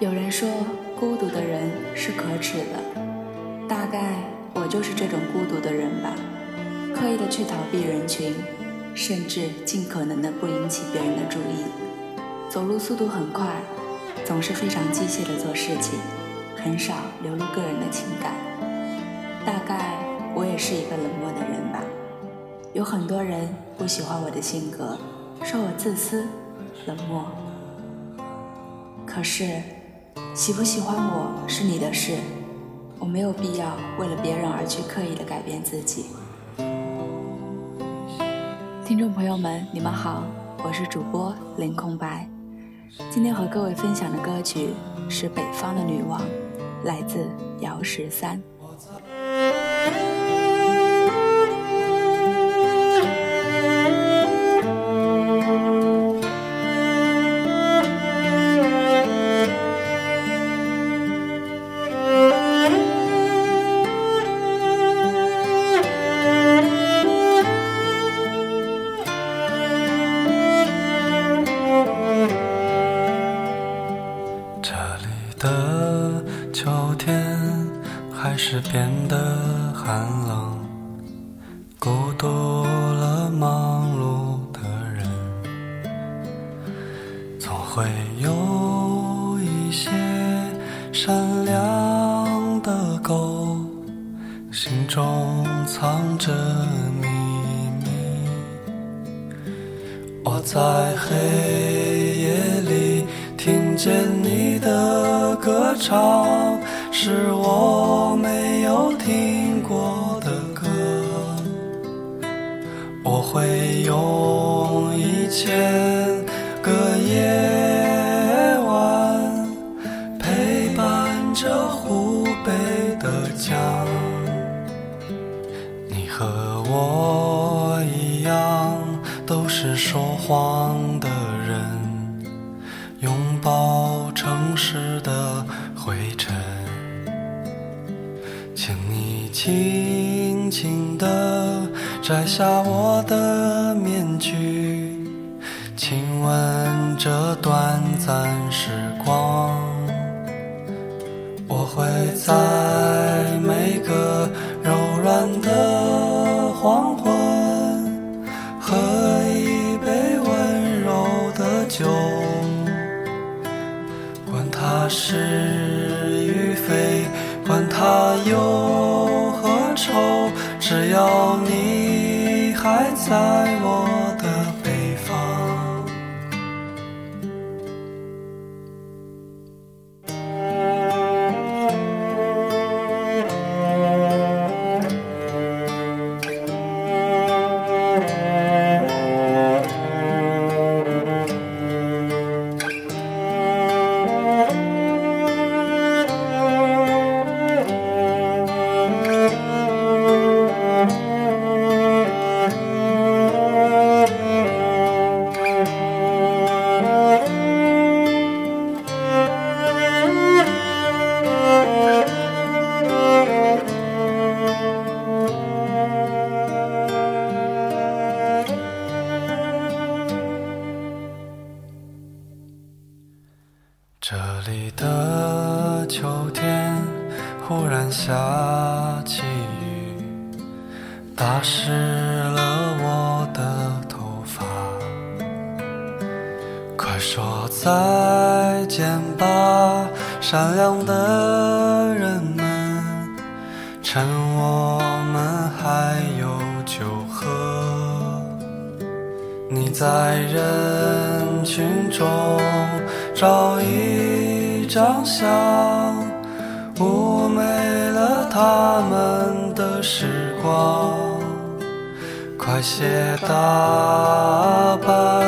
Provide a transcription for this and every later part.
有人说，孤独的人是可耻的。大概我就是这种孤独的人吧，刻意的去逃避人群，甚至尽可能的不引起别人的注意。走路速度很快，总是非常机械的做事情，很少流露个人的情感。大概我也是一个冷漠的人吧。有很多人不喜欢我的性格，说我自私、冷漠。可是。喜不喜欢我是你的事，我没有必要为了别人而去刻意的改变自己。听众朋友们，你们好，我是主播林空白，今天和各位分享的歌曲是《北方的女王》，来自姚十三。天还是变得寒冷，孤独了忙碌的人，总会有一些善良的狗，心中藏着秘密。我在黑听见你的歌唱。是我没有听过的歌，我会用一千个夜晚陪伴着湖北的江。你和我一样，都是说谎的人，拥抱城市的灰尘。请你轻轻地摘下我的面具，亲吻这短暂时光。我会在愁，只要你还在我。这里的秋天忽然下起雨，打湿了我的头发。快说再见吧，善良的人们，趁我们还有酒喝。你在人群中。照一张相，妩媚了他们的时光。快些打扮，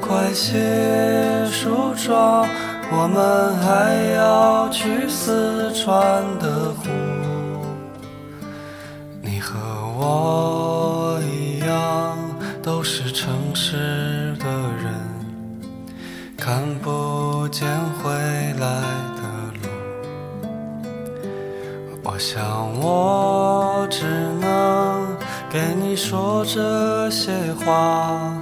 快些梳妆，我们还要去四川的湖。你和我看不见回来的路，我想我只能给你说这些话，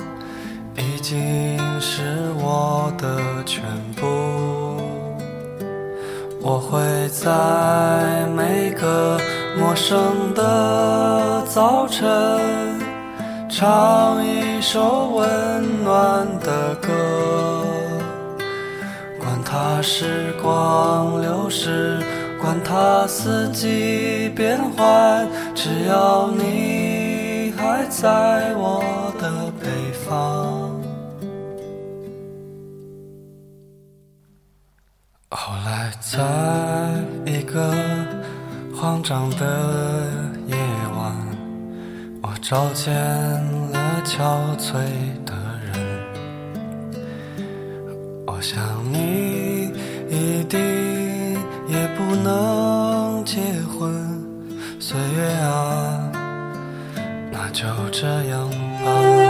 已经是我的全部。我会在每个陌生的早晨，唱一首温暖的歌。管它时光流逝，管它四季变换，只要你还在我的北方。后来，在一个慌张的夜晚，我找见了憔悴的人。我想你一定也不能结婚，岁月啊，那就这样吧。